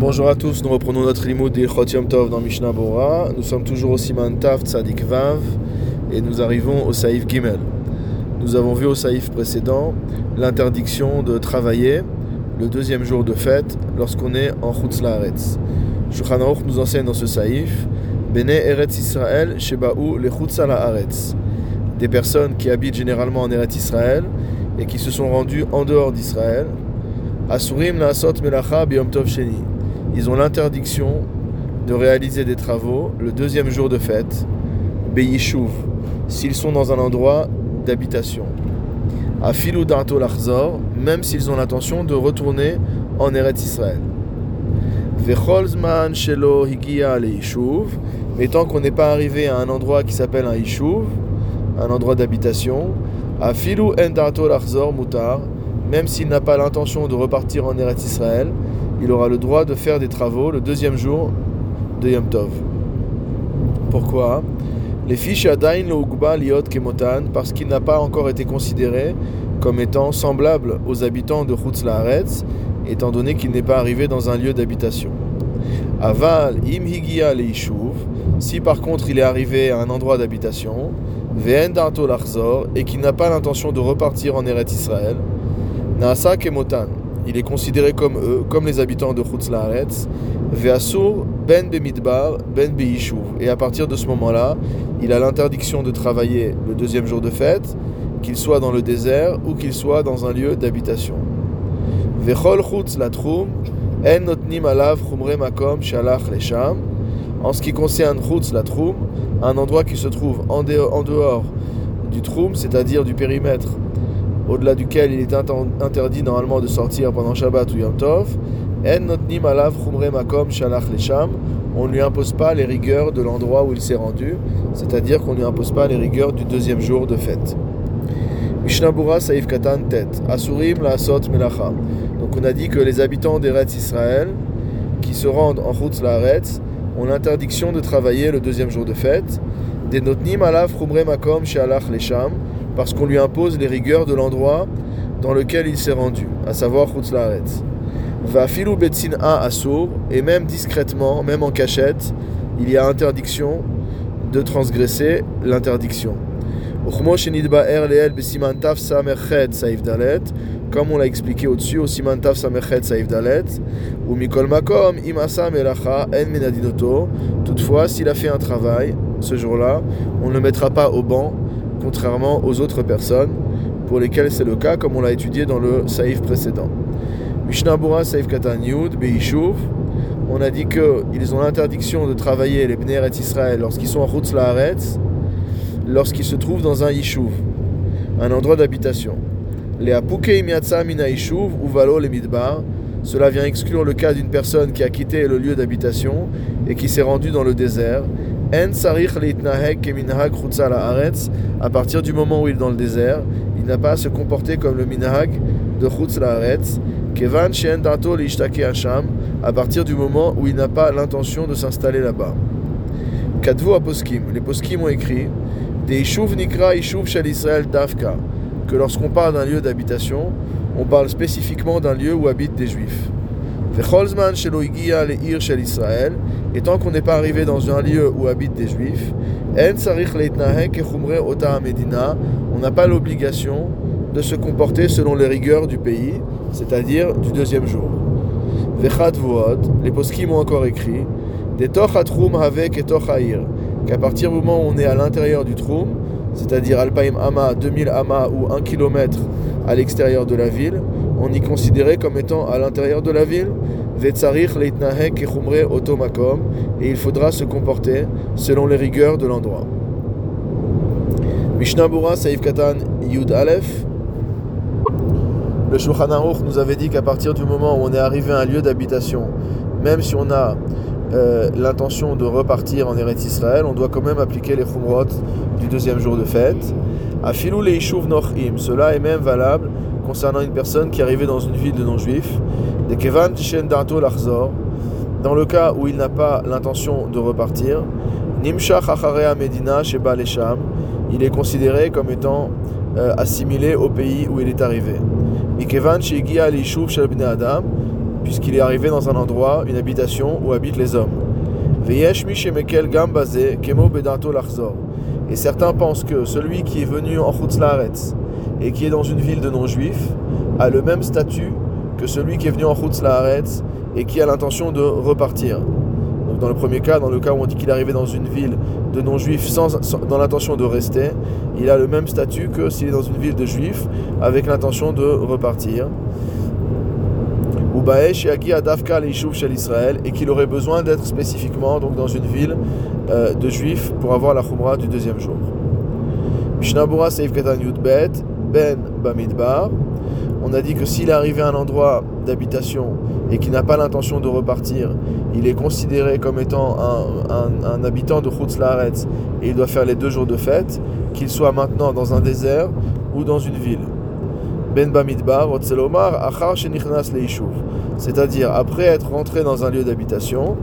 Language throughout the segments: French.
Bonjour à tous, nous reprenons notre limoud d'Ilchot Yom Tov dans Mishnah Bora. Nous sommes toujours au Siman Tav Tzadik Vav et nous arrivons au Saïf Gimel. Nous avons vu au Saïf précédent l'interdiction de travailler le deuxième jour de fête lorsqu'on est en Chutz Laaretz. Shulchan nous enseigne dans ce Saïf Bene Eretz Israël Shebaou le Chutz Laaretz. Des personnes qui habitent généralement en Eretz Israël et qui se sont rendues en dehors d'Israël. Asurim Naasot Melacha Tov Sheni ils ont l'interdiction de réaliser des travaux le deuxième jour de fête, Beyishuv, s'ils sont dans un endroit d'habitation. À Filou Darto Lachzor, même s'ils ont l'intention de retourner en Eretz Israël. Vecholzman Shelo Higia le mais tant qu'on n'est pas arrivé à un endroit qui s'appelle un Yishuv, un endroit d'habitation, à Filou Endarto Lachzor Mutar, même s'il n'a pas l'intention de repartir en Eretz Israël, il aura le droit de faire des travaux le deuxième jour de Yom Tov. Pourquoi? Les fiches Adain lo liot kemotan parce qu'il n'a pas encore été considéré comme étant semblable aux habitants de Chutz Laaretz, étant donné qu'il n'est pas arrivé dans un lieu d'habitation. Aval im higia si par contre il est arrivé à un endroit d'habitation, ve'en darto et qu'il n'a pas l'intention de repartir en Eretz Israël, naasa kemotan, il est considéré comme eux, comme les habitants de Chutz Laaretz, Ve'asur ben bemidbar ben be'ishuv. Et à partir de ce moment-là, il a l'interdiction de travailler le deuxième jour de fête, qu'il soit dans le désert ou qu'il soit dans un lieu d'habitation. Ve'chol chutz latrum, en notnim makom shalach lesham. En ce qui concerne chutz latrum, un endroit qui se trouve en dehors du troum, c'est-à-dire du périmètre au-delà duquel il est interdit normalement de sortir pendant Shabbat ou Yom Tov, on ne lui impose pas les rigueurs de l'endroit où il s'est rendu, c'est-à-dire qu'on ne lui impose pas les rigueurs du deuxième jour de fête. Mishnabura Saïf Katan Tet, Asurim la Melacha. Donc on a dit que les habitants d'Eretz Israël qui se rendent en route la ont l'interdiction de travailler le deuxième jour de fête. Des notnim makom shealach lesham parce qu'on lui impose les rigueurs de l'endroit dans lequel il s'est rendu, à savoir Chutzlaretz. Va filou betzin a assour, et même discrètement, même en cachette, il y a interdiction de transgresser l'interdiction. Comme on l'a expliqué au-dessus, au Simantaf Samerchet Saif Dalet, ou Mikol Makom, Imasa Melacha, En Menadinoto. Toutefois, s'il a fait un travail ce jour-là, on ne le mettra pas au banc contrairement aux autres personnes pour lesquelles c'est le cas, comme on l'a étudié dans le saïf précédent. Mishnah Saïf Katan Yud, Beishuv, on a dit qu'ils ont l'interdiction de travailler les Bnei Israël lorsqu'ils sont en Chutz Laaretz, lorsqu'ils se trouvent dans un Yishuv, un endroit d'habitation. Les Apukei Miatsa Mina Yishuv, ou Valo les Midbar, cela vient exclure le cas d'une personne qui a quitté le lieu d'habitation et qui s'est rendue dans le désert À partir du moment où il est dans le désert, il n'a pas à se comporter comme le minhag de chutz laaretz. Kevan shen dato hasham. À partir du moment où il n'a pas l'intention de s'installer là-bas. Kadvu aposkim. Les poskim ont écrit des nikra ishuv shel Israël davka. Que lorsqu'on parle d'un lieu d'habitation, on parle spécifiquement d'un lieu où habitent des juifs. Vecholzman le shel Israël et tant qu'on n'est pas arrivé dans un lieu où habitent des juifs, on n'a pas l'obligation de se comporter selon les rigueurs du pays, c'est-à-dire du deuxième jour. Les poskim ont encore écrit qu'à partir du moment où on est à l'intérieur du troum, c'est-à-dire Alpaim Ama, 2000 Ama ou 1 km à l'extérieur de la ville, on y considérait comme étant à l'intérieur de la ville et il faudra se comporter selon les rigueurs de l'endroit. Mishnah Saïf Katan Yud Aleph. Le Shulchan Aruch nous avait dit qu'à partir du moment où on est arrivé à un lieu d'habitation, même si on a euh, l'intention de repartir en Eretz Israël, on doit quand même appliquer les chumrot du deuxième jour de fête. Afilou le Nochim, cela est même valable concernant une personne qui arrivée dans une ville de non-juifs, de Kevan Tishen Darto Lachzor, dans le cas où il n'a pas l'intention de repartir, Nimshach Acharea Medina Sheba Lesham, il est considéré comme étant euh, assimilé au pays où il est arrivé. Mikevan Shigia Lishuv Shel Adam, puisqu'il est arrivé dans un endroit, une habitation où habitent les hommes. Veyesh Mishemekel Gambaze Kemo Bedato Lachzor. Et certains pensent que celui qui est venu en Chutzlaaretz et qui est dans une ville de non-juifs a le même statut que celui qui est venu en Chutzlaaretz et qui a l'intention de repartir. Donc dans le premier cas, dans le cas où on dit qu'il est arrivé dans une ville de non-juifs sans, dans l'intention de rester, il a le même statut que s'il est dans une ville de juifs avec l'intention de repartir. Ou Baesh Yagi Adavka Shel Israël et qu'il aurait besoin d'être spécifiquement donc dans une ville euh, de juifs pour avoir la Khumra du deuxième jour. Ben. On a dit que s'il est arrivé à un endroit d'habitation et qu'il n'a pas l'intention de repartir, il est considéré comme étant un, habitant de Chutz et il doit faire les deux jours de fête, qu'il soit maintenant dans un désert ou dans une ville. Ben Bamidbar, Achar Shenichnas Leishuv. C'est-à-dire, après être rentré dans un lieu d'habitation,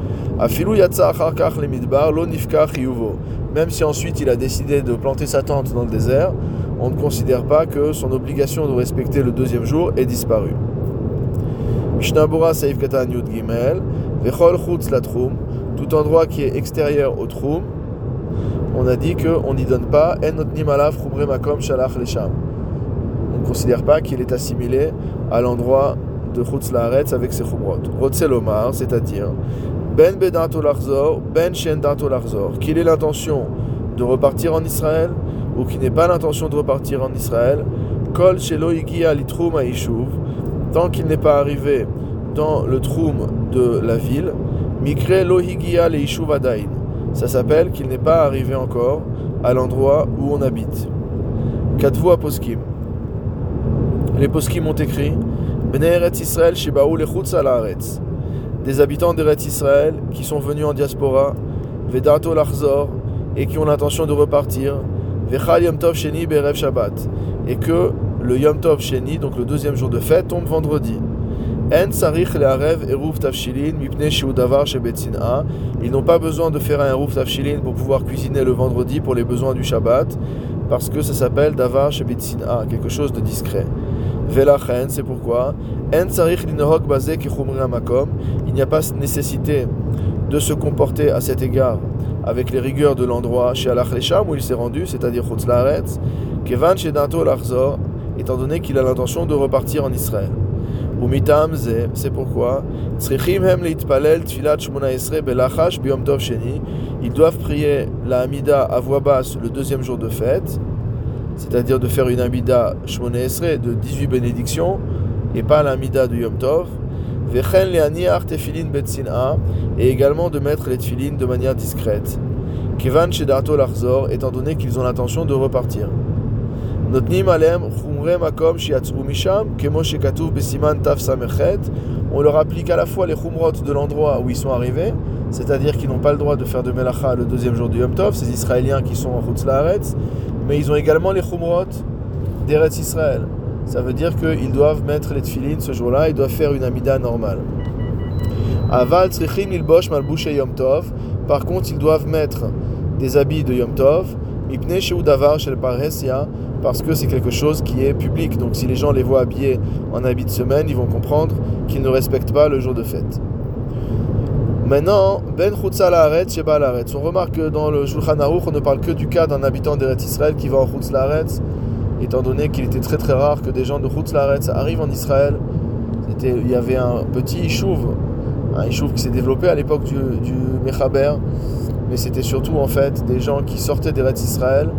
Même si ensuite il a décidé de planter sa tente dans le désert, on ne considère pas que son obligation de respecter le deuxième jour est disparue. Tout endroit qui est extérieur au Trum, on a dit qu'on n'y donne pas. On ne considère pas qu'il est assimilé à l'endroit de Chutz avec ses Chumrot. Rotzelomar, c'est-à-dire Ben Larzor, Ben Shen Dato Larzor, qu'il ait l'intention de repartir en Israël ou qui n'ait pas l'intention de repartir en Israël, Kol tant qu'il n'est pas arrivé dans le Troum de la ville, Mikre Lohigia Leishuv Adain. Ça s'appelle qu'il n'est pas arrivé encore à l'endroit où on habite. Katvu Poskim. Les Poskim ont écrit Bnei Eretz Israël Shebaou Lechutz Aretz. Des habitants d'Eretz Israël qui sont venus en diaspora, Vedato Lachzor, et qui ont l'intention de repartir, Vechal Yom Sheni Berev Shabbat. Et que le Yom Tov Sheni, donc le deuxième jour de fête, tombe vendredi. En sarich le'arev eruv tafshilin mipne davar shebetzina. Ils n'ont pas besoin de faire un eruv tafshilin pour pouvoir cuisiner le vendredi pour les besoins du Shabbat, parce que ça s'appelle davar shebetzina, quelque chose de discret. Velachen, c'est pourquoi. Il n'y a pas nécessité de se comporter à cet égard avec les rigueurs de l'endroit chez Lesham où il s'est rendu, c'est-à-dire Chutz Laaretz, Kevan Shedato Lachzor, étant donné qu'il a l'intention de repartir en Israël. c'est pourquoi ils doivent prier la Hamida à voix basse le deuxième jour de fête, c'est-à-dire de faire une Hamida Shmona de 18 bénédictions, et pas l'Hamida de Yom Tov, et également de mettre les tefilin de manière discrète. Kevan Shedato Lachzor, étant donné qu'ils ont l'intention de repartir. On leur applique à la fois les chumrot de l'endroit où ils sont arrivés, c'est-à-dire qu'ils n'ont pas le droit de faire de melacha le deuxième jour du Yom Tov, ces Israéliens qui sont en Chutz mais ils ont également les chumrot d'Eretz Israël. Ça veut dire qu'ils doivent mettre les tefilin ce jour-là, ils doivent faire une amida normale. Aval ilbosh Yom Tov. Par contre, ils doivent mettre des habits de Yom Tov, parce que c'est quelque chose qui est public. Donc si les gens les voient habillés en habits de semaine, ils vont comprendre qu'ils ne respectent pas le jour de fête. Maintenant, Ben Chutza Sheba Laaretz. On remarque que dans le Shulchan Aruch, on ne parle que du cas d'un habitant d'Eretz Israël qui va en Chutz Laaretz, étant donné qu'il était très très rare que des gens de Chutz Laaretz arrivent en Israël. Il y avait un petit Ishuv, un Ishuv qui s'est développé à l'époque du, du Mechaber, mais c'était surtout en fait des gens qui sortaient d'Eretz Israël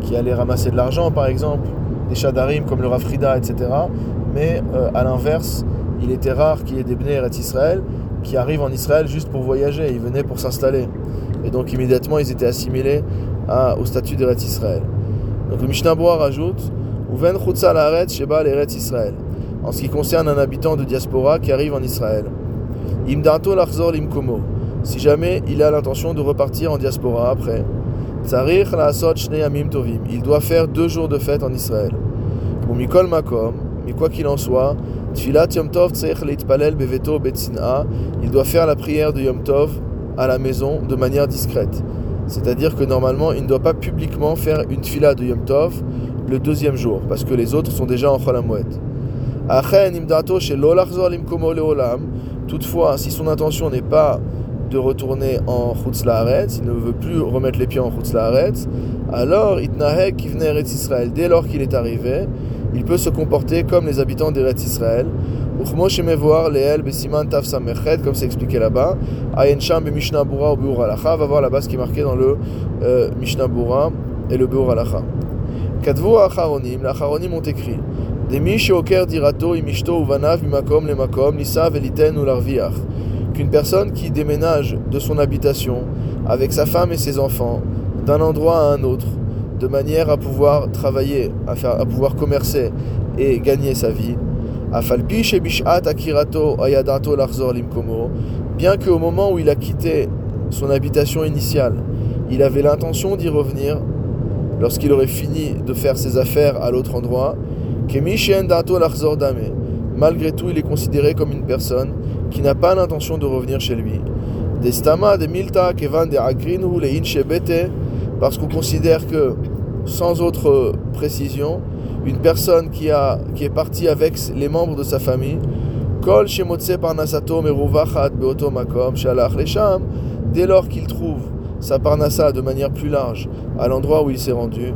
qui allaient ramasser de l'argent, par exemple, des shadarim comme le Rafrida, etc. Mais euh, à l'inverse, il était rare qu'il y ait des Bnei Eretz Israël qui arrivent en Israël juste pour voyager, ils venaient pour s'installer. Et donc immédiatement, ils étaient assimilés au statut d'Eretz Israël. Donc le Mishnah rajoute Uven Sheba Israël. En ce qui concerne un habitant de diaspora qui arrive en Israël. Imdato Lachzor Limkomo. Si jamais il a l'intention de repartir en diaspora après. Il doit faire deux jours de fête en Israël. Mikol mais quoi qu'il en soit, beveto Il doit faire la prière de yom tov à la maison de manière discrète. C'est-à-dire que normalement, il ne doit pas publiquement faire une tfila de yom tov le deuxième jour, parce que les autres sont déjà en chol Toutefois, si son intention n'est pas de retourner en Chutz il ne veut plus remettre les pieds en Chutz alors Itnahek Kivne Eretz Israël, dès lors qu'il est arrivé, il peut se comporter comme les habitants d'Eretz Israël. voir Leel Besiman Taf comme c'est expliqué là-bas. Ayen Sham Mishnah Bura ou Beur Alacha, va voir là-bas ce qui est marqué dans le euh, et le Beur Alacha. Kadvu Acharonim, les Acharonim ont écrit Demi Sheoker Dirato Imishto Uvanav Mimakom Lemakom Nisa Veliten ou Larviach qu'une personne qui déménage de son habitation avec sa femme et ses enfants d'un endroit à un autre, de manière à pouvoir travailler, à, faire, à pouvoir commercer et gagner sa vie. Bien qu'au moment où il a quitté son habitation initiale, il avait l'intention d'y revenir lorsqu'il aurait fini de faire ses affaires à l'autre endroit, malgré tout, il est considéré comme une personne qui n'a pas l'intention de revenir chez lui. Destama de milta de parce qu'on considère que, sans autre précision, une personne qui, est partie avec les membres de sa famille, dès lors qu'il trouve sa parnassa de manière plus large à l'endroit où il s'est rendu,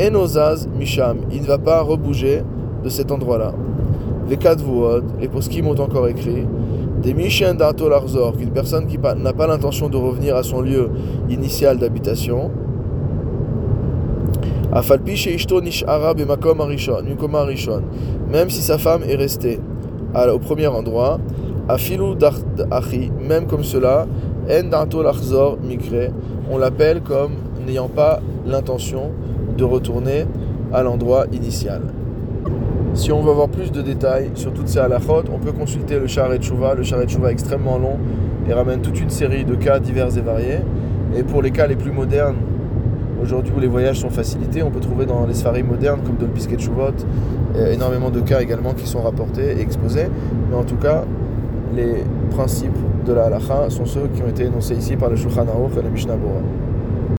enozaz misham, il ne va pas rebouger de cet endroit-là. Les quatre les poskim ont encore écrit, des Mishen d'Arto Larzor, qu'une personne qui n'a pas l'intention de revenir à son lieu initial d'habitation, même si sa femme est restée au premier endroit, même comme cela, on l'appelle comme n'ayant pas l'intention de retourner à l'endroit initial. Si on veut avoir plus de détails sur toutes ces halachot, on peut consulter le Sharet Chouva. Le Sharet Chouva est extrêmement long et ramène toute une série de cas divers et variés. Et pour les cas les plus modernes, aujourd'hui où les voyages sont facilités, on peut trouver dans les sfaris modernes comme le Pisket Chouvot énormément de cas également qui sont rapportés et exposés. Mais en tout cas, les principes de la halacha sont ceux qui ont été énoncés ici par le Shulchan Aruch et le Mishnah Bora.